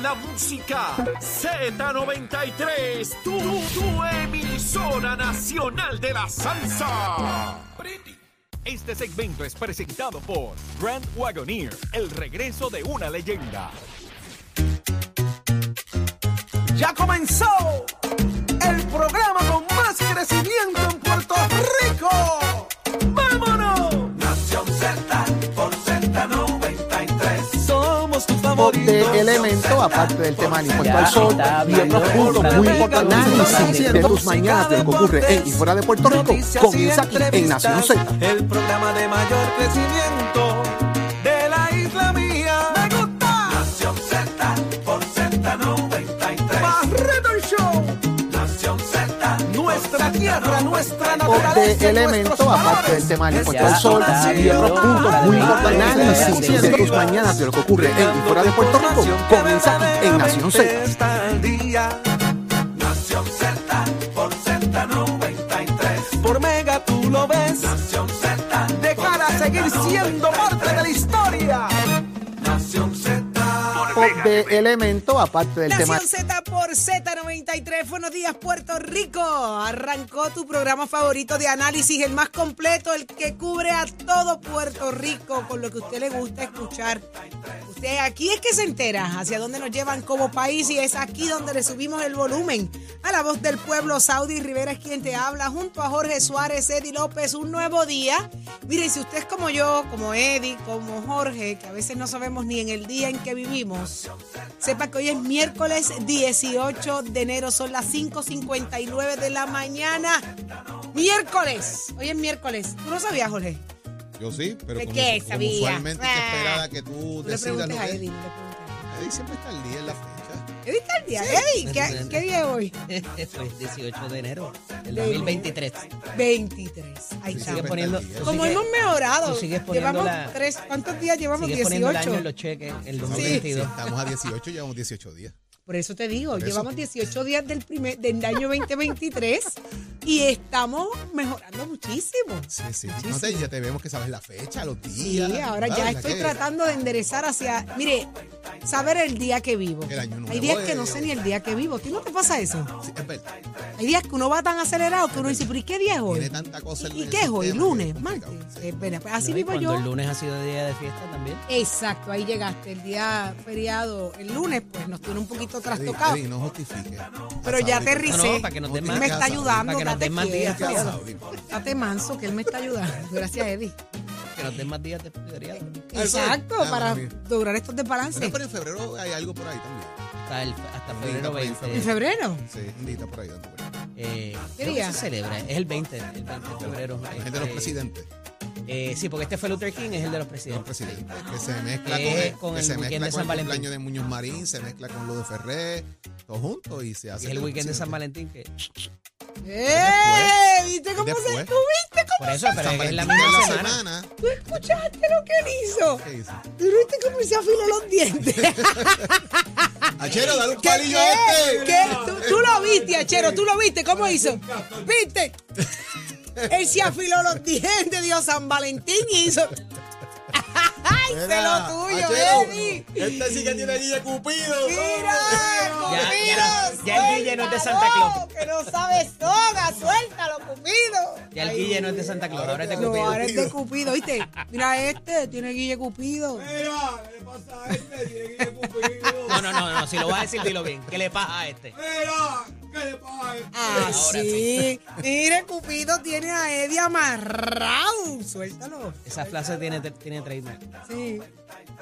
con la música. Z93, tu, tu emisora nacional de la salsa. Este segmento es presentado por Grand Wagoneer, el regreso de una leyenda. Ya comenzó el programa con más crecimiento en Puerto Rico. Tu de favorito. elemento, aparte del tema del impuesto al sol y otros puntos muy importantes Análisis de tus mañanas de lo que ocurre en y fuera de Puerto Rico, comienza aquí en Nación Z. El programa de mayor crecimiento nuestra de naturaleza. elemento, nuestros aparte del tema del impuesto Ya al sol y otros puntos muy importantes Análisis de tus mañanas de lo que ocurre en y fuera de Puerto Rico, comienza aquí en Nación Z. Nación Z por Z93. Por Mega tú lo ves. Nación Z De cara a seguir siendo parte de la historia. Nación Z de elemento, aparte del tema Nación Z por Z93. Buenos días, Puerto Rico. Arrancó tu programa favorito de análisis, el más completo, el que cubre a todo Puerto Rico con lo que a usted le gusta escuchar. Usted aquí es que se entera hacia dónde nos llevan como país y es aquí donde le subimos el volumen. A la voz del pueblo, Saudi Rivera es quien te habla, junto a Jorge Suárez, Eddie López. Un nuevo día. Mire, si usted es como yo, como Eddie, como Jorge, que a veces no sabemos ni en el día en que vivimos, sepa que hoy es miércoles 18 de enero, son las 5.59 de la mañana. Miércoles, hoy es miércoles. ¿Tú no sabías, Jorge? Yo sí, pero ¿De como, qué como sabía? usualmente se Ah. esperaba que tú Tú le decidas preguntes lo a que Eddie. le preguntes a Eddie siempre está al día en la fecha. Eddie. Eddie está al día. Eddie, ¿qué, qué día es hoy? Eso es 18 de enero del De- 2023. 23. Ahí Sí, está. Poniendo, Como sigues- hemos mejorado. tú sigues poniendo llevamos la- tres. ¿Cuántos días llevamos? sigues poniendo el año 18. en los cheques, el Sí, 2022. Estamos a 18, llevamos 18 días. Por eso te digo, eso. llevamos 18 días del primer del año 2023 y estamos mejorando muchísimo. Sí, sí. No te, ya te vemos que sabes la fecha, los días. Sí, ahora ¿verdad? ya estoy tratando de enderezar hacia, mire, saber el día que vivo. El año nuevo Hay días que no sé ni el día que vivo. ¿A ti no te pasa eso? Sí, es verdad. Hay días que uno va tan acelerado que uno dice, pero ¿y qué día es hoy? Tiene tanta cosa ¿Y, y qué es hoy? ¿Lunes? ¿Martes? sí. Eh, bueno, pues así vivo yo. el lunes ha sido día de fiesta también. Exacto, ahí llegaste. El día feriado, el lunes, pues nos tiene un poquito Eddie, trastocado. Eddie, no justifique. Pero ya aterricé. No, no, para que nos den más. me está ayudando. Para que nos date den más días. quieto. a Saudi. Date manso, que él me está ayudando. Gracias, Eddie. Que nos den más días de feriado. Exacto, Ah, para bueno, lograr estos desbalances. Bueno, pero en febrero hay algo por ahí también. Hasta, el- hasta febrero día por ahí, 20. ¿En febrero? Sí, un día por ahí dando vueltas. Eh, ¿Qué creo día? se celebra, es el 20, el 20 de febrero. La gente de los Este, presidentes. Eh, sí, porque este fue Luther King, es el de los Los presidentes. presidentes. Que se mezcla Que con, el, con el se weekend mezcla de con San el Valentín. cumpleaños de Muñoz Marín, se mezcla con lo de Ferrer, todo junto y se hace. Y es el weekend de San presidentes. Valentín que ¡Eh! ¿Viste cómo se, Después. ¿Tú viste cómo por eso, pero San es la misma semana. semana. ¿Tú escuchaste lo que él hizo? ¿Qué dice? ¿Tú viste cómo se afiló los dientes? Achero, dale un ¿Qué? palillo a este. ¿Qué? ¿Tú, tú lo viste, Achero, tú lo viste, ¿cómo hizo? ¿Viste? Él se afiló los dientes, Dios San Valentín y hizo... ¡Ay, Mira, lo tuyo, Eddie! Este sí que tiene guille cupido. ¡Mira! Cupido, ya, ya el Guille no es de Santa Claus. ¡Que no sabe soga! ¡Suéltalo, Cupido! Ya el Guille no es de Santa Claus, ahora es de No, Cupido. ahora es de Cupido, ¿viste? Mira este, tiene Guille Cupido. Mira, ¿qué le pasa a este? Tiene que ir cupido. No, no, no, no, si lo vas a decir, dilo bien. ¿Qué le pasa a este? Mira, ¿qué le pasa a este? Ah, Ahora sí. Mire, Cupido tiene a Eddie amarrado. Suéltalo. Esa frase tiene, tiene trademark. Sí.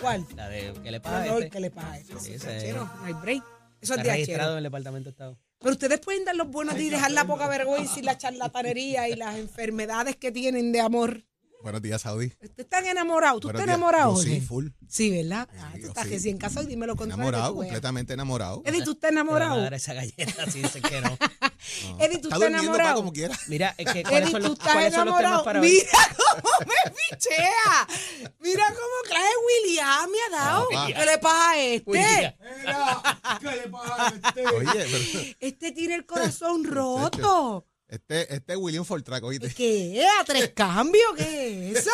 ¿Cuál? La de ¿qué le No, pasa a este? ¿qué le pasa a este? Sí, Eso es ese- Achero, no hay break. Eso es de registrado en el Departamento de Estado. Pero ustedes pueden dar los buenos días y dejar la poca vergüenza y la charlatanería y las enfermedades que tienen de amor. Buenos días, Saudi. ¿Ustedes están enamorados? ¿Tú estás enamorado? Yo Sí, full. Sí, ¿verdad? Ah, Sí, tú estás sí. recién casado y dime lo contrario. Enamorado, tú completamente enamorado. Eddie, ¿tú estás Te van a enamorado? dar esa galleta si dicen que no. No. Eddie, ¿tú Está estás pa, enamorado? como quiera. Mira, es que, ¿cuáles Eddie, son tú los, estás ¿cuáles son los temas enamorado. para hoy? Mira cómo me pichea. Mira cómo clase William me ha dado. Ah, ¿Qué le pasa a este? Mira, ¿qué le pasa a este? Oye, pero Este tiene el corazón roto. Este, este es William Fortrack, oíste. ¿Qué? ¿A tres cambios? ¿Qué es eso?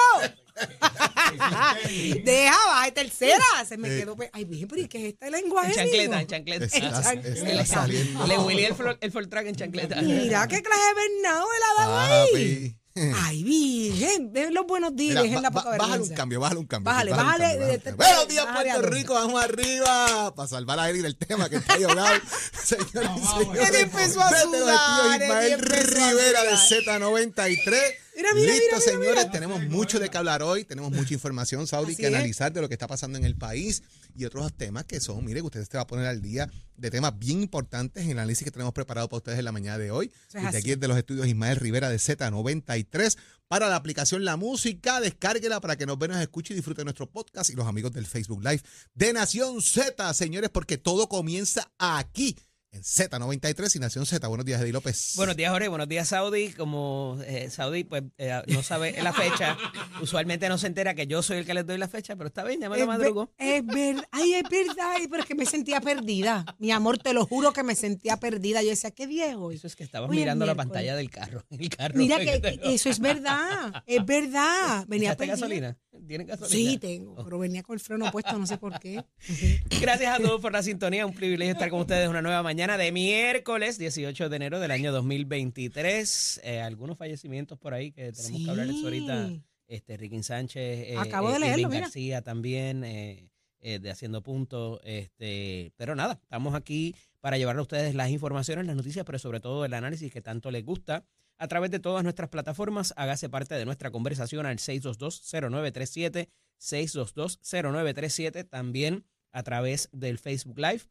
Deja, baja tercera. Se me Eh. quedó. pe- Ay, bien, pero ¿y qué es este lenguaje? En chancleta, en chancleta. Está, chancleta. está saliendo. Le Willy el, flo- el Fortrack en chancleta. Mira qué clase de Bernardo él ha dado ahí. Papi. Ay, virgen. Ven los buenos días. Mira, dejen la poca bájale un cambio, bájale un cambio. Bájale, bájale de- un de- cambio. Buenos días, bájale Puerto. Rico, vamos arriba. Para salvar a Eric del tema que está llorado. Señores y señores. Empezó a sudar, Ismael Rivera de sudar. Z93. Mira, mira, Listo, mira, señores, tenemos mucho de qué hablar hoy, tenemos mucha información, Saudi, que analizar de lo que está pasando en el país y otros temas que son, mire, que usted se va a poner al día de temas bien importantes en el análisis que tenemos preparado para ustedes en la mañana de hoy. Eso es Desde aquí desde los estudios Ismael Rivera de Z93 para la aplicación La Música, descárguela para que nos vean, nos escuche y disfrute de nuestro podcast y los amigos del Facebook Live de Nación Z, señores, porque todo comienza aquí en Z93 y Nación Z. Buenos días, Eddie López. Buenos días, Jorge. Buenos días, Saudi. Como eh, Saudi pues eh, no sabe la fecha, usualmente no se entera que yo soy el que les doy la fecha, pero está bien, ya me lo madrugo. es verdad, ay, es verdad, ay, pero es que me sentía perdida. Mi amor, te lo juro que me sentía perdida. Yo decía, ¿qué hoy? Eso es que estabas Hoy es mirando la pantalla del carro. El carro Mira que eso es verdad, es verdad. Venía ¿Echaste perdida. gasolina? ¿Tienen gasolina? Sí, tengo, pero venía con el freno puesto, no sé por qué. Gracias a todos por la sintonía. Un privilegio estar con ustedes una nueva mañana de miércoles 18 de enero del año 2023. Eh, algunos fallecimientos por ahí que tenemos que hablarles ahorita. Este, Ricky Sánchez. eh, Acabo de eh, leerlo, Irving mira. García también, eh, eh, de Haciendo Punto. Este, pero nada, estamos aquí para llevarle a ustedes las informaciones, las noticias, pero sobre todo el análisis que tanto les gusta. A través de todas nuestras plataformas, hágase parte de nuestra conversación al 622-0937, 622-0937, también a través del Facebook Live.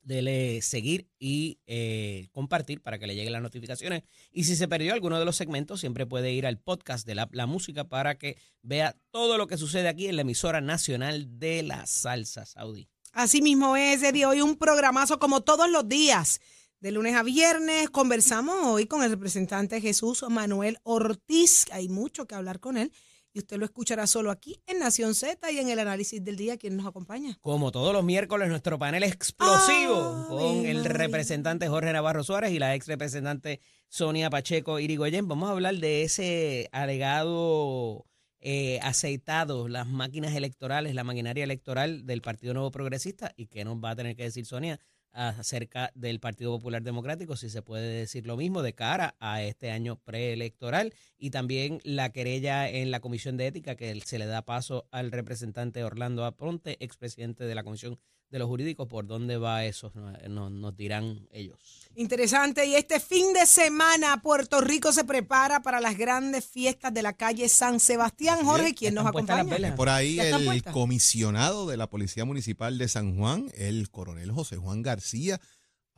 Dele seguir y eh, compartir para que le lleguen las notificaciones. Y si se perdió alguno de los segmentos, siempre puede ir al podcast de la, música para que vea todo lo que sucede aquí en la emisora nacional de la salsa saudí. Así mismo es, Eddie. Hoy un programazo como todos los días. De lunes a viernes conversamos hoy con el representante Jesús Manuel Ortiz. Hay mucho que hablar con él y usted lo escuchará solo aquí en Nación Z y en el análisis del día. ¿Quién nos acompaña? Como todos los miércoles, nuestro panel explosivo con el representante Jorge Navarro Suárez y la ex representante Sonia Pacheco Irigoyen. Vamos a hablar de ese alegado eh, aceitado, las máquinas electorales, la maquinaria electoral del Partido Nuevo Progresista y qué nos va a tener que decir Sonia acerca del Partido Popular Democrático, si se puede decir lo mismo de cara a este año preelectoral y también la querella en la Comisión de Ética que se le da paso al representante Orlando Aponte, expresidente de la Comisión de los Jurídicos, por dónde va eso, nos, nos- dirán ellos. Interesante. Y este fin de semana Puerto Rico se prepara para las grandes fiestas de la calle San Sebastián. Jorge. ¿quién nos acompaña? Por ahí ¿Ya están el puestas? comisionado de la Policía Municipal de San Juan, el coronel José Juan García.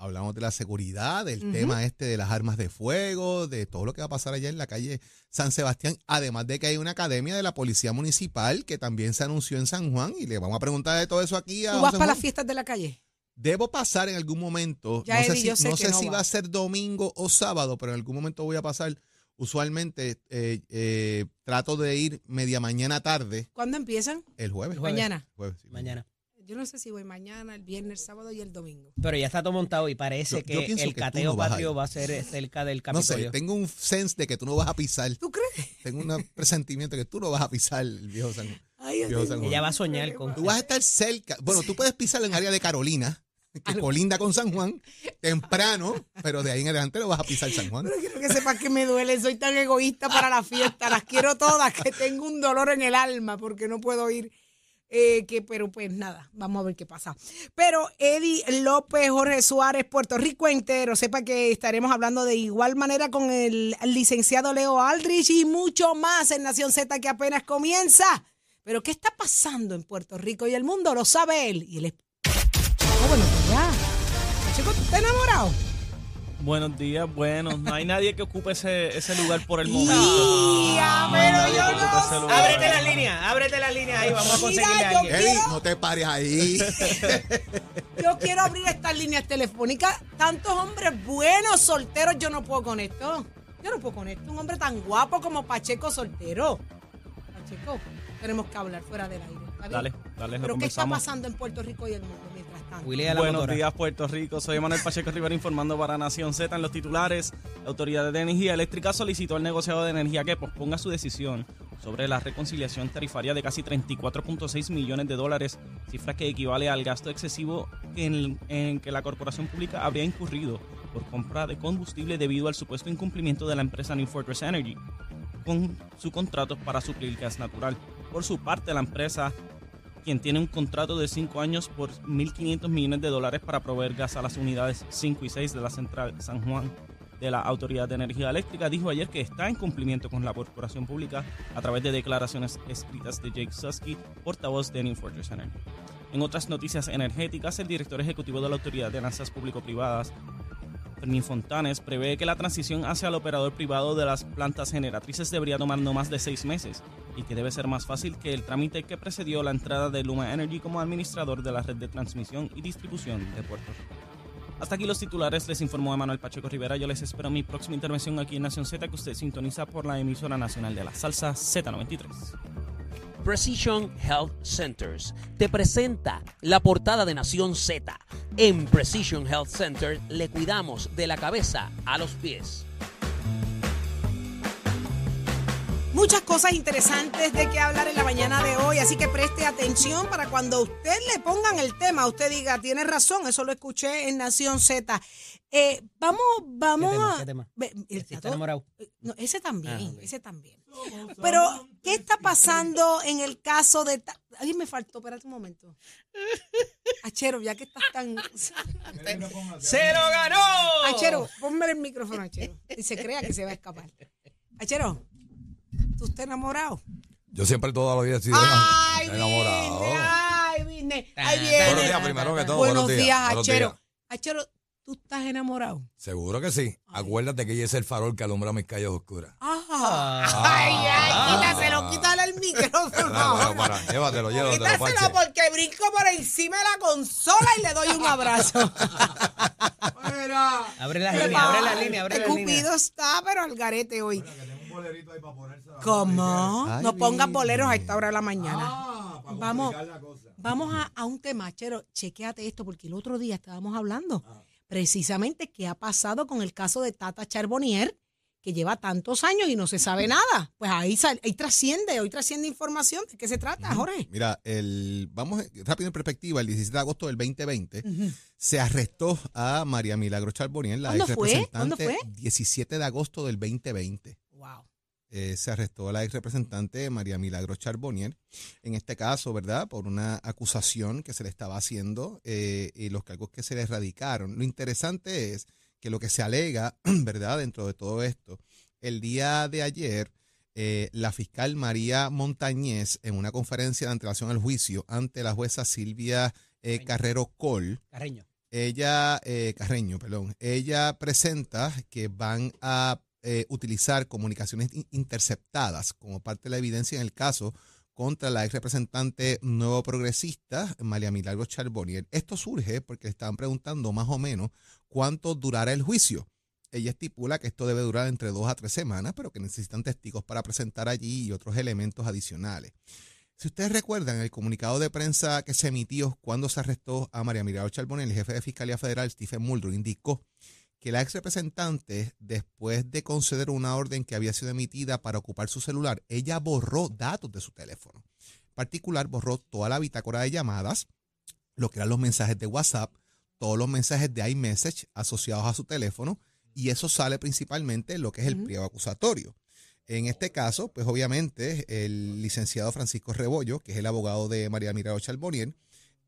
Hablamos de la seguridad, del tema este de las armas de fuego, de todo lo que va a pasar allá en la calle San Sebastián. Además de que hay una academia de la Policía Municipal que también se anunció en San Juan y le vamos a preguntar de todo eso aquí a ¿Tú vas José para Juan. las fiestas de la calle? Debo pasar en algún momento. Ya, no sé Eddie, si, yo sé no que sé no si va. va a ser domingo o sábado, pero en algún momento voy a pasar. Usualmente eh, eh, trato de ir media mañana tarde ¿Cuándo empiezan? el jueves. El jueves. Mañana. Jueves, sí. Mañana. Yo no sé si voy mañana, el viernes, el sábado y el domingo. Pero ya está todo montado y parece Yo- que yo el que cateo no patrio va a ser cerca del No Capitolio. sé, tengo un sense de que tú no vas a pisar. ¿Tú crees? Tengo un presentimiento de que tú no vas a pisar el viejo San Juan. Ay, Viejo San Juan. Ella va a soñar con... Tú vas a estar cerca. Bueno, tú puedes pisar en el área de Carolina, que colinda con San Juan, temprano, pero de ahí en adelante no vas a pisar San Juan. Pero quiero que sepas que me duele. Soy tan egoísta para la fiesta. Las quiero todas, que tengo un dolor en el alma porque no puedo ir. Eh, que, pero pues nada, vamos a ver qué pasa. Pero Eddie López, Jorge Suárez, Puerto Rico entero, sepa que estaremos hablando de igual manera con el licenciado Leo Aldrich y mucho más en Nación Z que apenas comienza. Pero ¿qué está pasando en Puerto Rico y el mundo? Lo sabe él. Y él es... Oh, bueno, pues ya. Chico, ¿tú estás enamorado? Buenos días, bueno, no hay nadie que ocupe ese, ese lugar por el momento. Ya, No hay pero yo no. Ábrete la línea, ábrete la línea ahí, vamos a Mira, conseguirle a yo alguien. Eddie, no te pares ahí. Yo quiero abrir estas líneas telefónicas. Tantos hombres buenos solteros, yo no puedo con esto. Yo no puedo con esto. Un hombre tan guapo como Pacheco soltero. Pacheco, tenemos que hablar fuera del aire. ¿está bien? Dale, dale, lo Pero ¿qué está conversamos. pasando en Puerto Rico y el mundo la Buenos motora. días, Puerto Rico. Soy Manuel Pacheco Rivera informando para Nación Z en los titulares. La Autoridad de Energía Eléctrica solicitó al negociado de energía que posponga su decisión sobre la reconciliación tarifaria de casi 34.6 millones de dólares, cifra que equivale al gasto excesivo en, en que la corporación pública habría incurrido por compra de combustible debido al supuesto incumplimiento de la empresa New Fortress Energy con su contrato para suplir gas natural. Por su parte, la empresa quien tiene un contrato de 5 años por 1.500 millones de dólares para proveer gas a las unidades 5 y 6 de la central San Juan de la Autoridad de Energía Eléctrica, dijo ayer que está en cumplimiento con la corporación pública a través de declaraciones escritas de Jake Susky, portavoz de New Fortress Energy. En otras noticias energéticas, el director ejecutivo de la Autoridad de Alianzas Público-Privadas, Fermín Fontanes prevé que la transición hacia el operador privado de las plantas generatrices debería tomar no más de seis meses y que debe ser más fácil que el trámite que precedió la entrada de Luma Energy como administrador de la red de transmisión y distribución de Puerto Rico. Hasta aquí los titulares, les informó Emanuel Pacheco Rivera. Yo les espero mi próxima intervención aquí en Nación Z, que usted sintoniza por la emisora nacional de la salsa Z93. Precision Health Centers te presenta la portada de Nación Z. En Precision Health Center le cuidamos de la cabeza a los pies. Muchas cosas interesantes de qué hablar en la mañana de hoy, así que preste atención para cuando usted le pongan el tema, usted diga, tiene razón, eso lo escuché en Nación Z. Eh, vamos, vamos ¿Qué tema? a... ¿Qué tema? El Si está enamorado. No, ese también, Ah, ese también. Pero, ¿qué está pasando en el caso de... ta- Ay, me faltó, espérate un momento. Achero, ya que estás tan... ¡Se lo ganó! Achero, ponme el micrófono, Achero. Y se crea que se va a escapar. Achero, ¿tú estás enamorado? Yo siempre toda la vida he sido Ay, enamorado. Vine, ay, vine. Ahí Buenos viene. días, primero que todo. Buenos buenos días, buenos Achero. días. Achero, ¿tú estás enamorado? Seguro que sí. Acuérdate que ella es el farol que alumbra mis calles oscuras. Ah. Ay, ay, quítaselo, quítale el micrófono. Para, para, para. Llévatelo, llévatelo, Quítaselo porque brinco por encima de la consola y le doy un abrazo. Mira. Abre las líneas, abre las líneas, abre El las líneas. Cupido está, pero al garete hoy. Bolerito ahí para ponerse la ¿Cómo? Ay, no pongas boleros a esta hora de la mañana. Ah, para Vamos. la cosa. Vamos a, a un tema, Chero. Chequéate esto, porque el otro día estábamos hablando precisamente qué ha pasado con el caso de Tata Charbonnier, que lleva tantos años y no se sabe nada. Pues ahí, sal- ahí trasciende, hoy trasciende información. ¿De qué se trata, Jorge? Mira, el, vamos rápido en perspectiva, el 17 de agosto del 2020 se arrestó a María Milagro Charbonnier, la ¿Cuándo ex fue? representante. ¿Cuándo fue? 17 de agosto del 2020. Wow. eh, se arrestó a la ex representante María Milagro Charbonnier, en este caso, ¿verdad? Por una acusación que se le estaba haciendo eh, y los cargos que se le erradicaron. Lo interesante es que lo que se alega, ¿verdad? Dentro de todo esto, el día de ayer, eh, la fiscal María Montañez, en una conferencia de antelación al juicio ante la jueza Silvia Carrero Col, Carreño. ella, eh, Carreño, perdón, ella presenta que van a eh, utilizar comunicaciones in- interceptadas como parte de la evidencia en el caso contra la ex representante nuevo progresista, María Milagro Charbonnier. Esto surge porque le estaban preguntando más o menos cuánto durará el juicio. Ella estipula que esto debe durar entre dos a tres semanas, pero que necesitan testigos para presentar allí y otros elementos adicionales. Si ustedes recuerdan el comunicado de prensa que se emitió cuando se arrestó a María Milagro Charbonnier, el jefe de Fiscalía Federal, Stephen Muldrow, indicó que la ex representante, después de conceder una orden que había sido emitida para ocupar su celular, ella borró datos de su teléfono. En particular, borró toda la bitácora de llamadas, lo que eran los mensajes de WhatsApp, todos los mensajes de iMessage asociados a su teléfono, y eso sale principalmente en lo que es el pliego acusatorio. En este caso, pues obviamente el licenciado Francisco Rebollo, que es el abogado de María Milagro Charbonnier,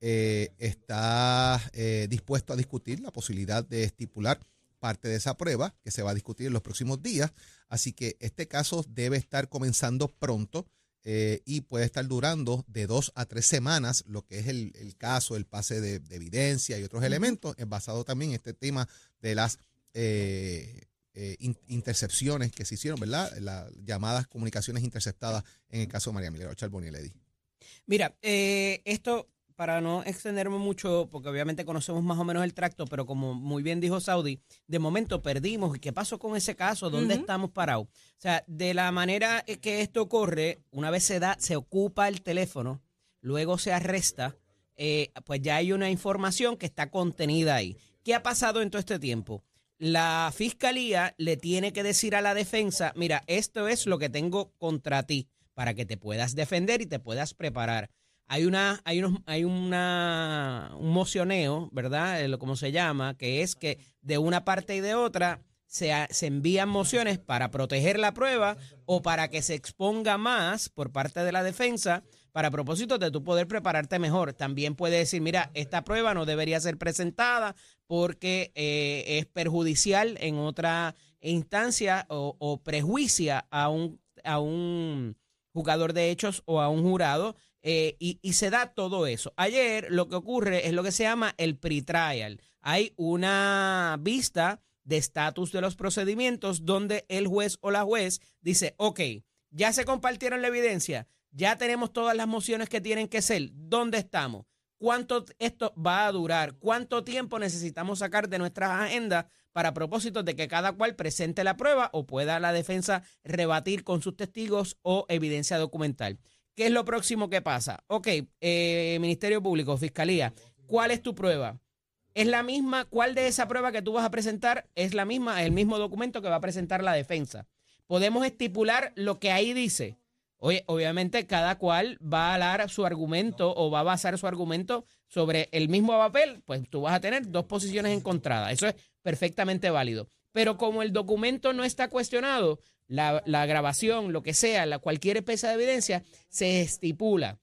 eh, está eh, dispuesto a discutir la posibilidad de estipular parte de esa prueba que se va a discutir en los próximos días. Así que este caso debe estar comenzando pronto eh, y puede estar durando de dos a tres semanas, lo que es el, el caso, el pase de, de evidencia y otros elementos, es basado también en este tema de las eh, eh, in- intercepciones que se hicieron, ¿verdad? Las llamadas comunicaciones interceptadas en el caso de María Milagro Charbonnier Ledy. Mira, eh, esto, para no extenderme mucho, porque obviamente conocemos más o menos el tracto, pero como muy bien dijo Saudi, de momento perdimos. ¿Y qué pasó con ese caso? ¿Dónde estamos parados? O sea, de la manera que esto ocurre, una vez se da, se ocupa el teléfono, luego se arresta, eh, pues ya hay una información que está contenida ahí. ¿Qué ha pasado en todo este tiempo? La fiscalía le tiene que decir a la defensa, mira, esto es lo que tengo contra ti, para que te puedas defender y te puedas preparar. Hay una, hay unos, hay una, un mocioneo, ¿verdad? Eh, lo- Como se llama, que es que de una parte y de otra se, se envían mociones para proteger la prueba o para que se exponga más por parte de la defensa para propósito de tú poder prepararte mejor. También puede decir, mira, esta prueba no debería ser presentada porque eh, es perjudicial en otra instancia o, o prejuicia a un, a un jugador de hechos o a un jurado. Eh, y, se da todo eso. Ayer lo que ocurre es lo que se llama el pre-trial. Hay una vista de estatus de los procedimientos donde el juez o la juez dice, ok, ya se compartieron la evidencia, ya tenemos todas las mociones que tienen que ser, ¿dónde estamos? ¿Cuánto esto va a durar? ¿Cuánto tiempo necesitamos sacar de nuestras agendas para propósitos de que cada cual presente la prueba o pueda la defensa rebatir con sus testigos o evidencia documental? ¿Qué es lo próximo que pasa? Ok, eh, Ministerio Público, Fiscalía, ¿cuál es tu prueba? ¿Es la misma? ¿Cuál de esa prueba que tú vas a presentar es la misma? El mismo documento que va a presentar la defensa. Podemos estipular lo que ahí dice. Obviamente cada cual va a dar su argumento o va a basar su argumento sobre el mismo papel, pues tú vas a tener dos posiciones encontradas. Eso es perfectamente válido. Pero como el documento no está cuestionado, la, la grabación, lo que sea, la, cualquier pieza de evidencia, se estipula.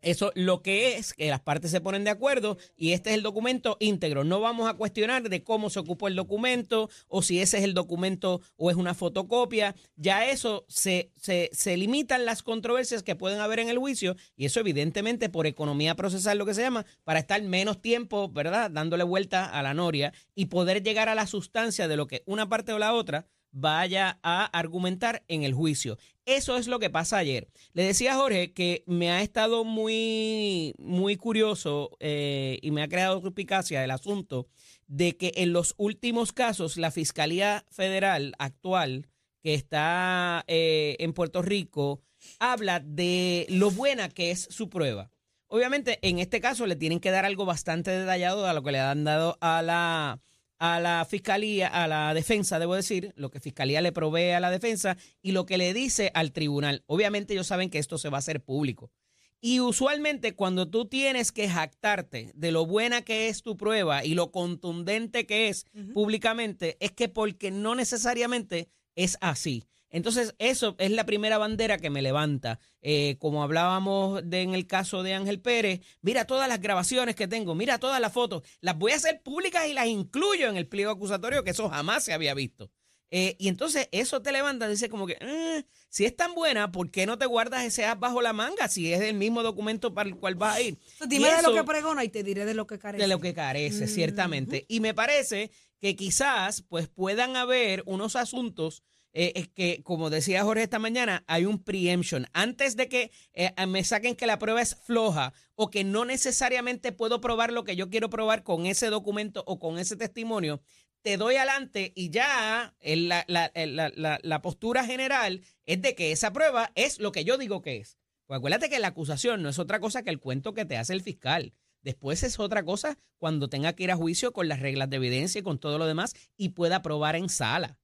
Eso lo que es que las partes se ponen de acuerdo y este es el documento íntegro. No vamos a cuestionar de cómo se ocupó el documento o si ese es el documento o es una fotocopia. Ya eso se, se, se limitan las controversias que pueden haber en el juicio y eso evidentemente por economía procesal lo que se llama, para estar menos tiempo, ¿verdad? Dándole vuelta a la noria y poder llegar a la sustancia de lo que una parte o la otra vaya a argumentar en el juicio. Eso es lo que pasa ayer. Le decía a Jorge que me ha estado muy, muy curioso eh, y me ha creado suspicacia el asunto de que en los últimos casos la Fiscalía Federal actual que está eh, en Puerto Rico habla de lo buena que es su prueba. Obviamente, en este caso le tienen que dar algo bastante detallado a lo que le han dado a la, a la fiscalía, a la defensa, debo decir, lo que fiscalía le provee a la defensa y lo que le dice al tribunal. Obviamente ellos saben que esto se va a hacer público. Y usualmente cuando tú tienes que jactarte de lo buena que es tu prueba y lo contundente que es públicamente, es que porque no necesariamente es así. Entonces, eso es la primera bandera que me levanta. Eh, como hablábamos de, en el caso de Ángel Pérez, mira todas las grabaciones que tengo, mira todas las fotos, las voy a hacer públicas y las incluyo en el pliego acusatorio, que eso jamás se había visto. Eh, y entonces eso te levanta, dice como que, "Eh, si es tan buena, ¿por qué no te guardas ese as bajo la manga si es el mismo documento para el cual vas a ir? Dime de lo que pregona y te diré de lo que carece. de lo que carece, Mm, ciertamente. Y me parece que quizás pues puedan haber unos asuntos eh, es que, como decía Jorge esta mañana, hay un preemption. Antes de que eh, me saquen que la prueba es floja o que no necesariamente puedo probar lo que yo quiero probar con ese documento o con ese testimonio, te doy adelante y ya el- la, la- la- la- la postura general es de que esa prueba es lo que yo digo que es. Pues acuérdate que la acusación no es otra cosa que el cuento que te hace el fiscal. Después es otra cosa cuando tenga que ir a juicio con las reglas de evidencia y con todo lo demás y pueda probar en sala.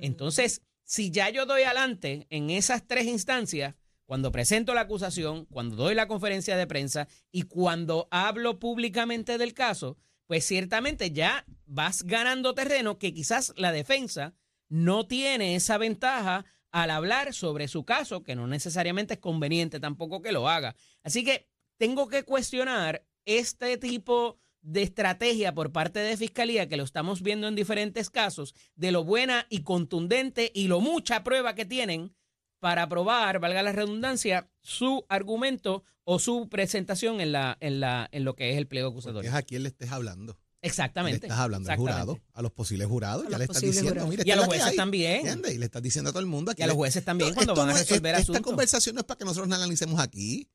Entonces, si ya yo doy adelante en esas tres instancias, cuando presento la acusación, cuando doy la conferencia de prensa y cuando hablo públicamente del caso, pues ciertamente ya vas ganando terreno que quizás la defensa no tiene esa ventaja al hablar sobre su caso, que no necesariamente es conveniente tampoco que lo haga. Así que tengo que cuestionar este tipo de estrategia por parte de Fiscalía, que lo estamos viendo en diferentes casos, de lo buena y contundente y lo mucha prueba que tienen para probar, valga la redundancia, su argumento o su presentación en, la, en, la, en lo que es el pliego Porque acusatorio. es a quien le estés hablando. Exactamente. Le estás hablando al jurado, a los posibles jurados, A ya le estás posibles diciendo, jurados. mira, Y a los jueces hay, también. ¿entiendes? Y le estás diciendo a todo el mundo. aquí Y a los jueces también cuando van a no es- resolver Esta asuntos. conversación no es para que nosotros la analicemos aquí.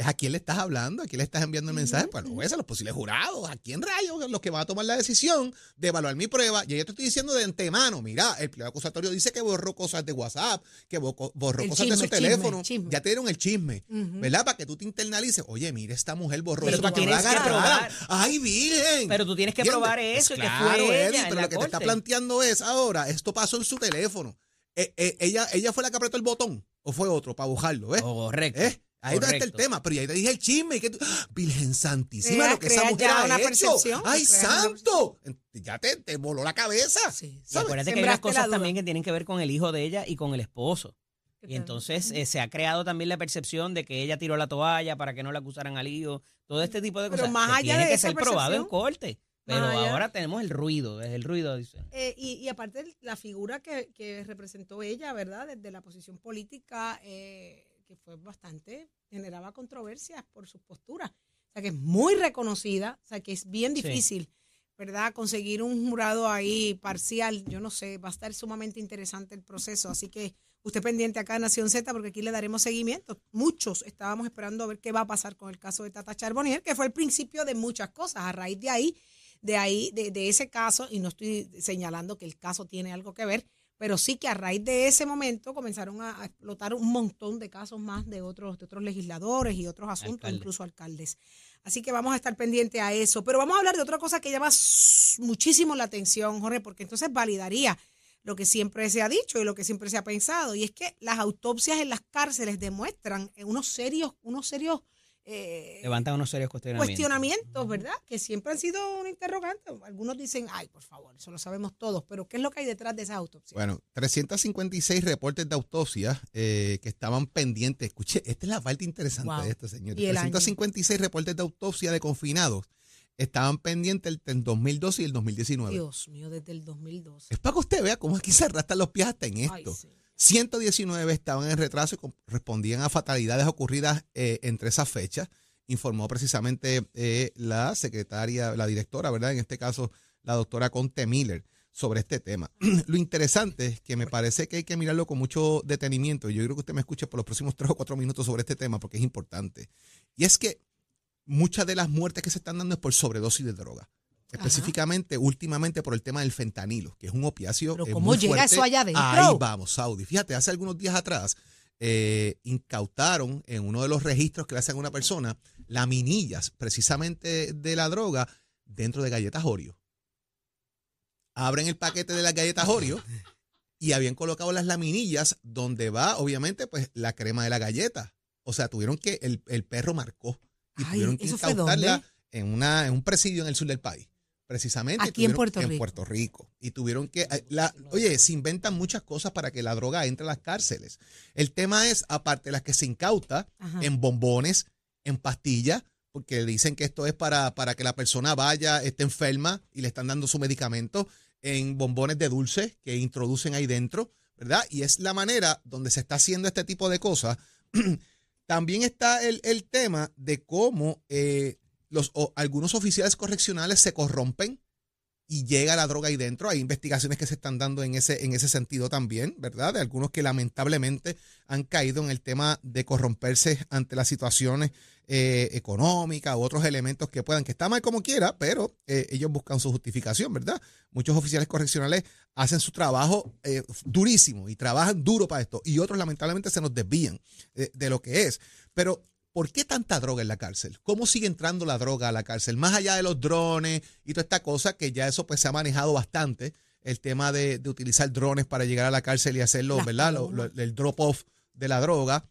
Es a quién le estás hablando, a quién le estás enviando el mensaje, pues a los jueces, a los posibles jurados, a quién rayos, los que van a tomar la decisión de evaluar mi prueba. Y yo te estoy diciendo de antemano, mira, el pliego acusatorio dice que borró cosas de WhatsApp, que bo- borró El cosas de su chisme, teléfono, chisme. ya te dieron el chisme. ¿verdad? Para que tú te internalices, oye, mira, esta mujer borró Pero eso para que agarraran. probar. ¡Ay, virgen! Pero tú tienes que ¿Entiendes? probar eso y que claro, fue Eddie, pero lo que te está planteando es ahora, esto pasó en su teléfono. Eh, eh, ella, ella fue la que apretó el botón, o fue otro, para buscarlo, ¿ves? Correcto. ¿Eh? Ahí donde está el correcto. tema, pero ya te dije el chisme. y que tú- ¡Ah! Virgen Santísima, Crea- lo que esa mujer ha una hecho. percepción, ¡Ay, santo! Ya te, te voló la cabeza. Sí, sí. Y acuérdate que hay unas cosas también que tienen que ver con el hijo de ella y con el esposo. ¿Qué Y entonces eh, se ha creado también la percepción de que ella tiró la toalla para que no la acusaran al hijo. Todo este tipo de Pero cosas más que allá tiene de que esa ser probado en corte. Pero más ahora tenemos el ruido, es el ruido, dice. Eh, y, y aparte la figura que, que representó ella, ¿verdad? Desde la posición política, eh, que fue bastante, generaba controversias por sus posturas. O sea, que es muy reconocida, o sea, que es bien Sí. difícil, ¿verdad? Conseguir un jurado ahí parcial, yo no sé, va a estar sumamente interesante el proceso. Así que usted pendiente acá en Nación Z, porque aquí le daremos seguimiento. Muchos estábamos esperando a ver qué va a pasar con el caso de Tata Charbonnier, que fue el principio de muchas cosas. A raíz de ahí, de ahí, de, de ese caso, y no estoy señalando que el caso tiene algo que ver, pero sí que a raíz de ese momento comenzaron a, a explotar un montón de casos más de otros, de otros legisladores y otros asuntos, incluso alcaldes. Así que vamos a estar pendientes a eso. Pero vamos a hablar de otra cosa que llama muchísimo la atención, Jorge, porque entonces validaría lo que siempre se ha dicho y lo que siempre se ha pensado, y es que las autopsias en las cárceles demuestran unos serios, unos serios eh, Levantan unos serios cuestionamientos. cuestionamientos, ¿verdad? Que siempre han sido un interrogante. Algunos dicen, ay, por favor, eso lo sabemos todos, pero ¿qué es lo que hay detrás de esas autopsias? Bueno, 356 reportes de autopsia eh, que estaban pendientes. Escuche, esta es la parte interesante Wow. de esto, señor. Y el año. 356 reportes de autopsia de confinados estaban pendientes el, el 2012 y el 2019. Dios mío, desde el 2012. Es para que usted vea cómo aquí se arrastran los pies hasta en esto. Ay, sí. 119 estaban en retraso y correspondían a fatalidades ocurridas eh, entre esas fechas. Informó precisamente eh, la secretaria, la directora, ¿verdad? En este caso, la doctora Conte Miller, sobre este tema. Lo interesante es que me parece que hay que mirarlo con mucho detenimiento. Y yo creo que usted me escuche por los próximos tres o cuatro minutos sobre este tema porque es importante. Y es que muchas de las muertes que se están dando es por sobredosis de droga. Específicamente, últimamente por el tema del fentanilo, que es un opiáceo. Pero ¿cómo muy llega fuerte. eso allá adentro? Ahí vamos, Saudi. Fíjate, hace algunos días atrás eh, incautaron en uno de los registros que le hacen a una persona laminillas precisamente de la droga dentro de galletas Oreo. Abren el paquete de las galletas Oreo y habían colocado las laminillas donde va, obviamente, pues la crema de la galleta. O sea, tuvieron que, el, el perro marcó y Ay, tuvieron que ¿eso fue incautarla en, una, en un presidio en el sur del país. Precisamente. Aquí en Puerto En Rico. Puerto Rico. Y tuvieron que. La, oye, se inventan muchas cosas para que la droga entre a las cárceles. El tema es, aparte de las que se incauta, Ajá. en bombones, en pastillas, porque dicen que esto es para, para que la persona vaya, esté enferma y le están dando su medicamento, en bombones de dulce que introducen ahí dentro, ¿verdad? Y es la manera donde se está haciendo este tipo de cosas. También está el, el tema de cómo eh, los, o algunos oficiales correccionales se corrompen y llega la droga ahí dentro. Hay investigaciones que se están dando en ese, en ese sentido también, ¿verdad? De algunos que lamentablemente han caído en el tema de corromperse ante las situaciones eh, económicas u otros elementos que puedan, que está mal como quiera, pero eh, ellos buscan su justificación, ¿verdad? Muchos oficiales correccionales hacen su trabajo eh, durísimo y trabajan duro para esto y otros lamentablemente se nos desvían de lo que es. Pero ¿Por qué tanta droga en la cárcel? ¿Cómo sigue entrando la droga a la cárcel? Más allá de los drones y toda esta cosa, que ya eso pues se ha manejado bastante, el tema de, de utilizar drones para llegar a la cárcel y hacerlo, ¿verdad? Lo- palomas. lo- el drop-off de la droga.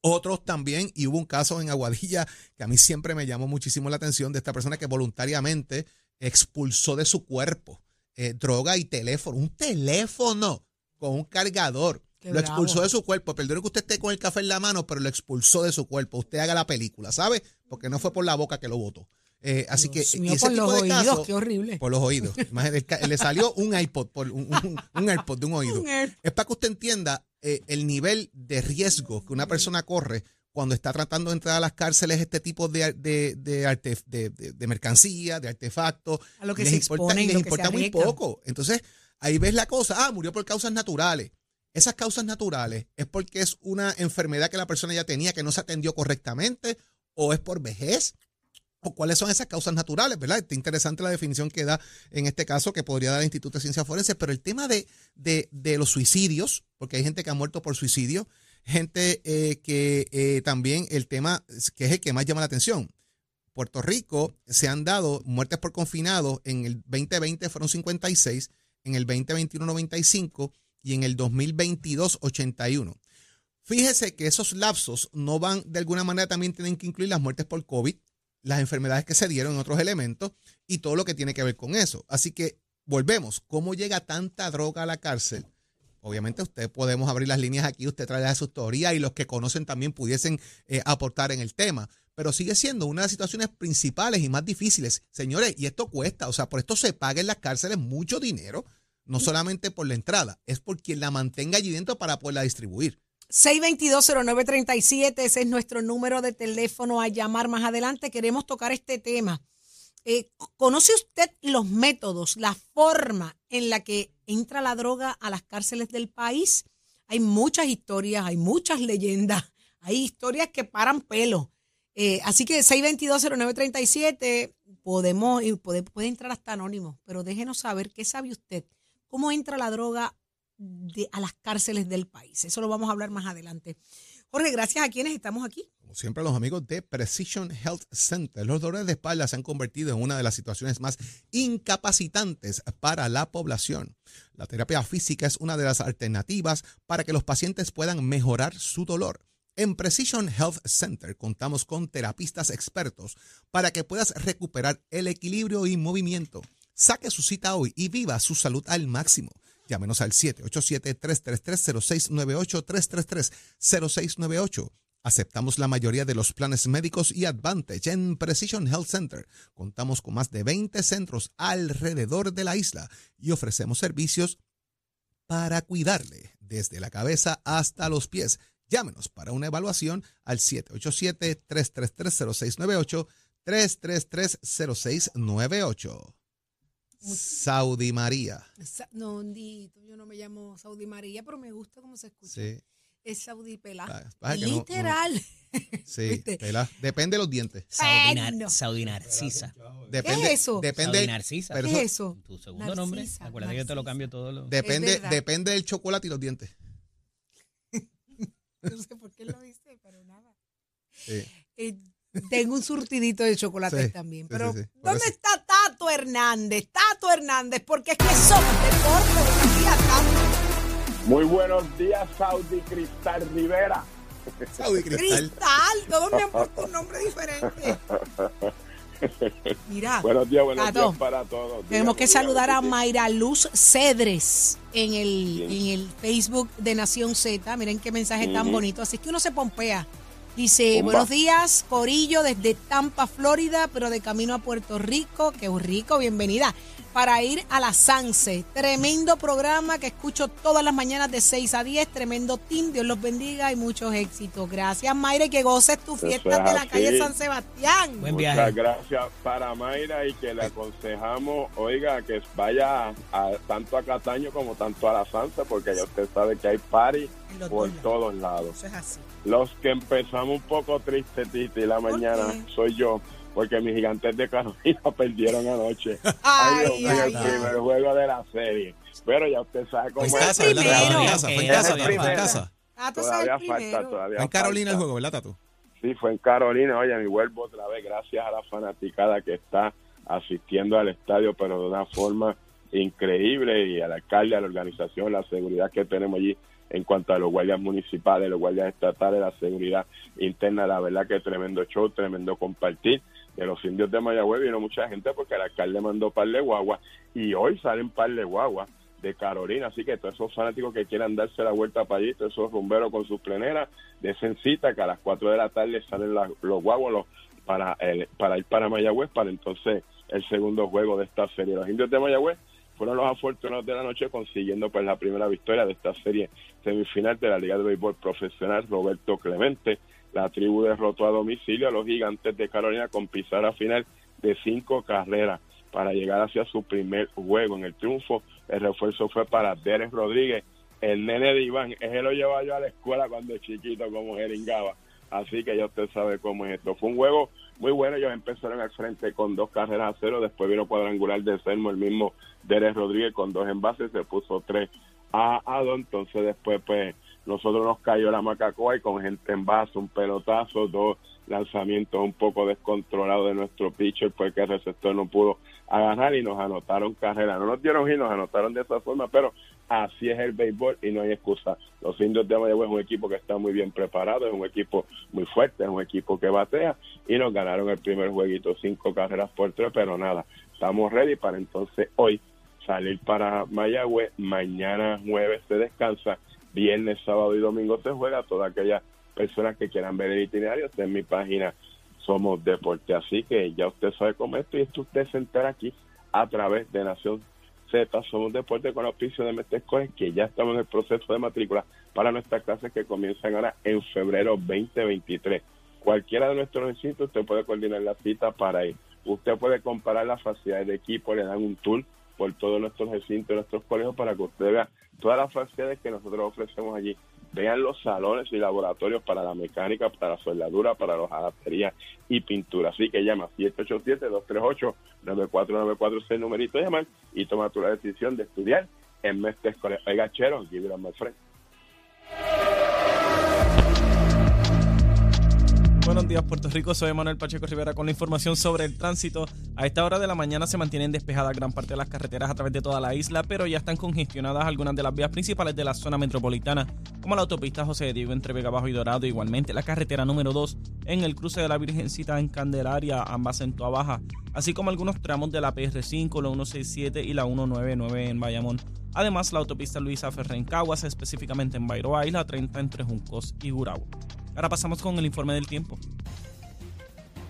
Otros también, y hubo un caso en Aguadilla que a mí siempre me llamó muchísimo la atención de esta persona que voluntariamente expulsó de su cuerpo eh, droga y teléfono, un teléfono con un cargador. Qué lo bravo. expulsó de su cuerpo. Perdone que usted esté con el café en la mano, pero lo expulsó de su cuerpo. Usted haga la película, ¿sabe? Porque no fue por la boca que lo votó. Eh, así Dios que mío, ese por tipo los de oídos, casos- qué horrible. por los oídos. Le salió un iPod, por un, un- un AirPod de un oído. Un Air- Es para que usted entienda eh, el nivel de riesgo que una persona corre cuando está tratando de entrar a las cárceles este tipo de, de, de, arte- de, de- de mercancía, de artefactos. A lo que les se importa, y les lo que se importa muy poco. Entonces, ahí ves la cosa. Ah, murió por causas naturales. Esas causas naturales es porque es una enfermedad que la persona ya tenía que no se atendió correctamente o es por vejez o cuáles son esas causas naturales, ¿verdad? Está interesante la definición que da en este caso, que podría dar el Instituto de Ciencias Forenses, pero el tema de, de- de los suicidios, porque hay gente que ha muerto por suicidio, gente eh, que eh, también el tema que es el que más llama la atención. Puerto Rico se han dado muertes por confinados, en el 2020 fueron 56, en el 2021 95 y en el 2022 81. Fíjese que esos lapsos no van, de alguna manera también tienen que incluir las muertes por COVID, las enfermedades que se dieron en otros elementos y todo lo que tiene que ver con eso. Así que volvemos, ¿cómo llega tanta droga a la cárcel? Obviamente usted podemos abrir las líneas aquí, usted trae sus teorías y los que conocen también pudiesen eh, aportar en el tema. Pero sigue siendo una de las situaciones principales y más difíciles. Señores, y esto cuesta, o sea, por esto se paga en las cárceles mucho dinero, no solamente por la entrada, es por quien la mantenga allí dentro para poderla distribuir. 6220937, ese es nuestro número de teléfono a llamar más adelante. Queremos tocar este tema. Eh, ¿Conoce usted los métodos, la forma en la que entra la droga a las cárceles del país? Hay muchas historias, hay muchas leyendas, hay historias que paran pelo. Eh, así que 6220937, podemos, y puede, puede entrar hasta anónimo, pero déjenos saber qué sabe usted, cómo entra la droga de- a las cárceles del país. Eso lo vamos a hablar más adelante. Jorge, gracias a quienes estamos aquí. Como siempre, los amigos de Precision Health Center. Los dolores de espalda se han convertido en una de las situaciones más incapacitantes para la población. La terapia física es una de las alternativas para que los pacientes puedan mejorar su dolor. En Precision Health Center contamos con terapistas expertos para que puedas recuperar el equilibrio y movimiento. Saque su cita hoy y viva su salud al máximo. Llámenos al 787-333-0698, 333-0698. Aceptamos la mayoría de los planes médicos y Advantage en Precision Health Center. Contamos con más de 20 centros alrededor de la isla y ofrecemos servicios para cuidarle desde la cabeza hasta los pies. Llámenos para una evaluación al 787-333-0698, 333-0698. Saudi María. Sa- No, Dito, yo no me llamo Saudi María, pero me gusta cómo se escucha. Sí, Es Saudi Pelá. Ah, pasa que no- no- Literal. sí. ¿verdad? Depende de los dientes. Saudi, Ay, Nar- no. Saudi Narcisa. Depende, ¿Qué es eso? Depende, Saudi Narcisa. pero ¿Qué es eso? Tu segundo nombre. Narcisa, Acuérdate que yo te lo cambio todo lo. depende, depende del chocolate y los dientes. No sé por qué lo dice, pero nada. Sí. Eh, tengo un surtidito de chocolate Sí, también. sí, Pero, sí, sí, por ¿dónde eso. está Tato Hernández? Tato Hernández, porque es que somos deporte. Buenos días, Tato. Muy buenos días, Saudi Cristal Rivera. Saudi Cristal. Cristal, todos me han puesto un nombre diferente. Mira, Buenos días, buenos Tato, días para todos. tenemos que saludar a Mayra Luz Cedres en el, en el Facebook de Nación Z. Miren qué mensaje tan bonito. Así que uno se pompea. Dice, buenos días, Corillo, desde Tampa, Florida, pero de camino a Puerto Rico. Qué rico, bienvenida. Para ir a la Sanse. Tremendo programa que escucho todas las mañanas de 6 a 10. Tremendo team. Dios los bendiga y muchos éxitos. Gracias, Mayra, y que goces tu fiesta es de la así. calle San Sebastián. Buen Muchas viaje. gracias para Mayra y que le aconsejamos, oiga, que vaya a, tanto a Cataño como tanto a la Sanza, porque ya usted sabe que hay party por todos lados. Eso es así. Los que empezamos un poco triste, Titi, la ¿Por mañana soy yo, porque mis gigantes de Carolina perdieron anoche. Ay, Dios mío, ay, el ay. primer juego de la serie. Pero ya usted sabe cómo Fue en es. casa, ¿verdad? primero. Fue en casa, fue en casa, es fue en casa. Es el Todavía falta, todavía Fue en Carolina el juego, ¿verdad, Tato? Sí, fue en Carolina. Oye, mi vuelvo otra vez, gracias a la fanaticada que está asistiendo al estadio, pero de una forma increíble, y al alcalde, a la organización, la seguridad que tenemos allí en cuanto a los guardias municipales, los guardias estatales, la seguridad interna, la verdad que tremendo show, tremendo compartir. De los indios de Mayagüez vino mucha gente porque el alcalde mandó par de guaguas y hoy salen par de guaguas de Carolina, así que todos esos fanáticos que quieran darse la vuelta para allí, todos esos rumberos con sus pleneras, desen cita que a las 4 de la tarde salen los guaguas para, para ir para Mayagüez para entonces el segundo juego de esta serie. Los indios de Mayagüez fueron los afortunados de la noche consiguiendo pues la primera victoria de esta serie semifinal de la Liga de Béisbol Profesional Roberto Clemente. La tribu derrotó a domicilio a los gigantes de Carolina con pizarra final de cinco carreras para llegar hacia su primer juego en el triunfo. El refuerzo fue para Derek Rodríguez el nene de Iván, ese lo llevaba yo a la escuela cuando chiquito como jeringaba. Así que ya usted sabe cómo es esto. Fue un juego muy bueno. Ellos empezaron al frente con dos carreras a cero. Después vino cuadrangular de Selmo, el mismo Derek Rodríguez con dos envases. Se puso tres a a dos. Entonces después, pues, nosotros nos cayó la macacoa y con gente en base, un pelotazo, dos lanzamientos un poco descontrolados de nuestro pitcher, pues que el receptor no pudo agarrar y nos anotaron carrera. No nos dieron y nos anotaron de esa forma, pero así es el béisbol y no hay excusa. Los indios de Mayagüez es un equipo que está muy bien preparado, es un equipo muy fuerte, es un equipo que batea y nos ganaron el primer jueguito, cinco carreras por tres, pero nada, estamos ready para entonces hoy salir para Mayagüez, mañana jueves se descansa, viernes, sábado y domingo se juega, todas aquellas personas que quieran ver el itinerario, está en mi página Somos Deporte, así que ya usted sabe cómo esto y esto usted se entera aquí a través de Nación Z, Somos Deporte con auspicio de Metescoes, que ya estamos en el proceso de matrícula para nuestras clases que comienzan ahora en febrero 2023. Cualquiera de nuestros recintos usted puede coordinar la cita para ir. Usted puede comparar las facilidades de equipo, le dan un tour por todos nuestros recintos, nuestros colegios, para que usted vea todas las facilidades que nosotros ofrecemos allí. Vean los salones y laboratorios para la mecánica, para la soldadura, para los jalatería y pintura. Así que llama 787-238-9494, ese numerito llamar y toma tu la decisión de estudiar en Mestre Escolar. Oiga, Chero, give it up, my friend. Buenos días, Puerto Rico. Soy Manuel Pacheco Rivera con la información sobre el tránsito. A esta hora de la mañana se mantienen despejadas gran parte de las carreteras a través de toda la isla, pero ya están congestionadas algunas de las vías principales de la zona metropolitana, como la autopista José de Diego entre Vega Bajo y Dorado, igualmente la carretera número 2 en el cruce de la Virgencita en Candelaria, ambas en Toa Baja, así como algunos tramos de la PR5, la 167 y la 199 en Bayamón. Además, la autopista Luisa Ferrer en Caguas, específicamente en Bairoa y la 30 entre Juncos y Gurabo. Ahora pasamos con el informe del tiempo.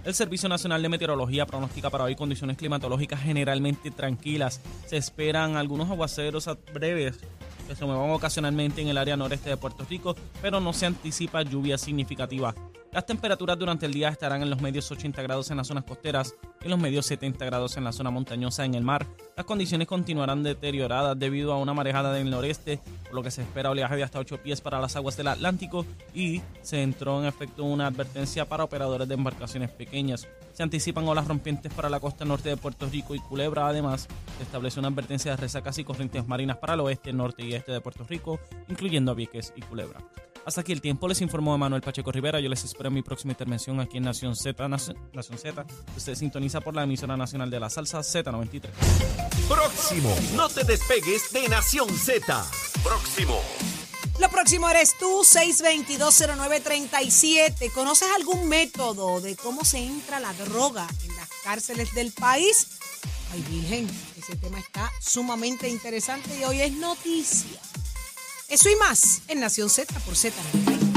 El Servicio Nacional de Meteorología pronostica para hoy condiciones climatológicas generalmente tranquilas. Se esperan algunos aguaceros breves que se muevan ocasionalmente en el área noreste de Puerto Rico, pero no se anticipa lluvia significativa. Las temperaturas durante el día estarán en los medios 80 grados en las zonas costeras y los medios 70 grados en la zona montañosa en el mar. Las condiciones continuarán deterioradas debido a una marejada del noreste, por lo que se espera oleaje de hasta 8 pies para las aguas del Atlántico y se entró en efecto una advertencia para operadores de embarcaciones pequeñas. Se anticipan olas rompientes para la costa norte de Puerto Rico y Culebra. Además, se establece una advertencia de resacas y corrientes marinas para el oeste, norte y este de Puerto Rico, incluyendo a Vieques y Culebra. Hasta aquí el tiempo. Les informó Manuel Pacheco Rivera. Yo les espero en mi próxima intervención aquí en Nación Z. Nación, Nación Z. Usted sintoniza por la emisora nacional de la salsa Z93. Próximo. No te despegues de Nación Z. Próximo. Lo próximo eres tú, 6220937. ¿Conoces algún método de cómo se entra la droga en las cárceles del país? Ay, Virgen, ese tema está sumamente interesante y hoy es noticia. Eso y más en Nación Z por Z93.